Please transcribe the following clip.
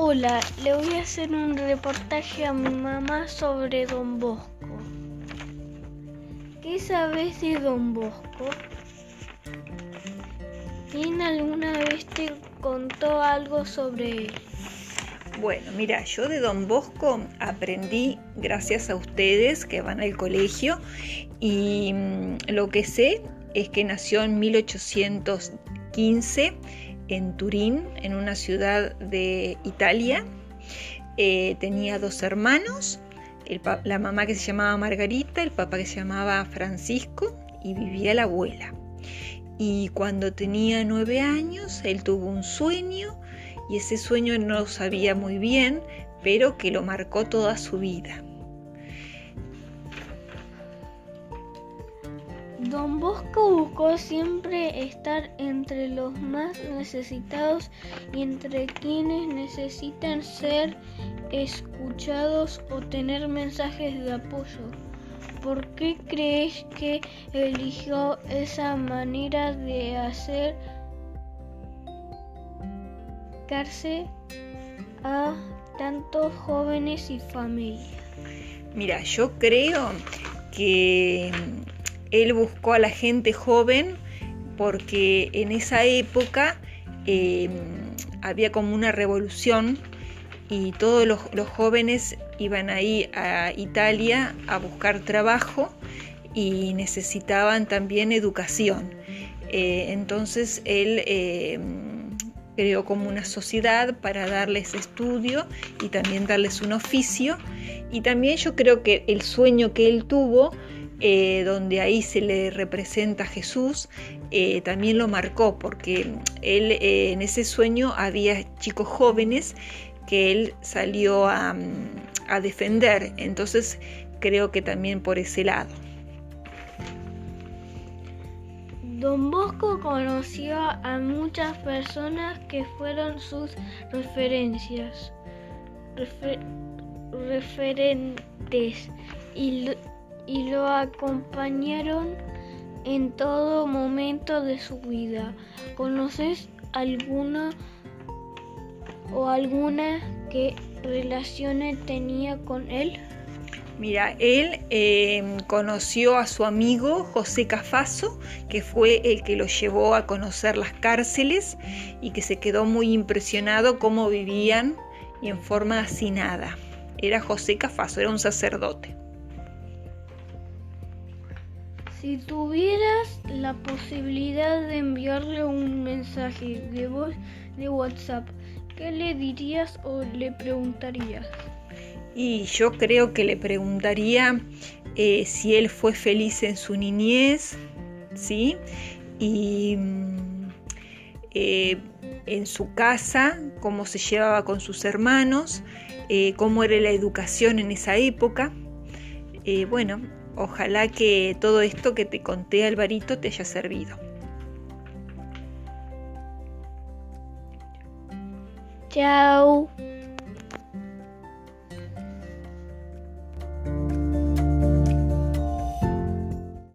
Hola, le voy a hacer un reportaje a mi mamá sobre Don Bosco. ¿Qué sabes de Don Bosco? ¿Quién alguna vez te contó algo sobre él? Bueno, mira, yo de Don Bosco aprendí gracias a ustedes que van al colegio y mm, lo que sé es que nació en 1815 en Turín, en una ciudad de Italia. Eh, tenía dos hermanos, la mamá que se llamaba Margarita, el papá que se llamaba Francisco y vivía la abuela. Y cuando tenía nueve años, él tuvo un sueño y ese sueño no lo sabía muy bien, pero que lo marcó toda su vida. Don Bosco buscó siempre estar entre los más necesitados y entre quienes necesitan ser escuchados o tener mensajes de apoyo. ¿Por qué crees que eligió esa manera de hacer a tantos jóvenes y familias? Mira, yo creo que él buscó a la gente joven porque en esa época em, había como una revolución y todos los, jóvenes iban ahí a Italia a buscar trabajo y necesitaban también educación. Eh, entonces él em, creó como una sociedad para darles estudio y también darles un oficio. Y también yo creo que el sueño que él tuvo eh, donde ahí se le representa a Jesús, eh, también lo marcó, porque él eh, en ese sueño había chicos jóvenes que él salió a, a defender, entonces creo que también por ese lado. Don Bosco conoció a muchas personas que fueron sus referencias, referentes y y lo acompañaron en todo momento de su vida. ¿Conoces alguna o alguna que relaciones tenía con él? Mira, él em, conoció a su amigo José Cafaso, que fue el que lo llevó a conocer las cárceles y que se quedó muy impresionado cómo vivían y en forma hacinada. Era José Cafaso, era un sacerdote. Si tuvieras la posibilidad de enviarle un mensaje de voz de WhatsApp, ¿qué le dirías o le preguntarías? Y yo creo que le preguntaría eh, si él fue feliz en su niñez, ¿sí? Y mm, eh, en su casa, cómo se llevaba con sus hermanos, eh, cómo era la educación en esa época. bueno, Ojalá que todo esto que te conté, Alvarito, te haya servido. Chao.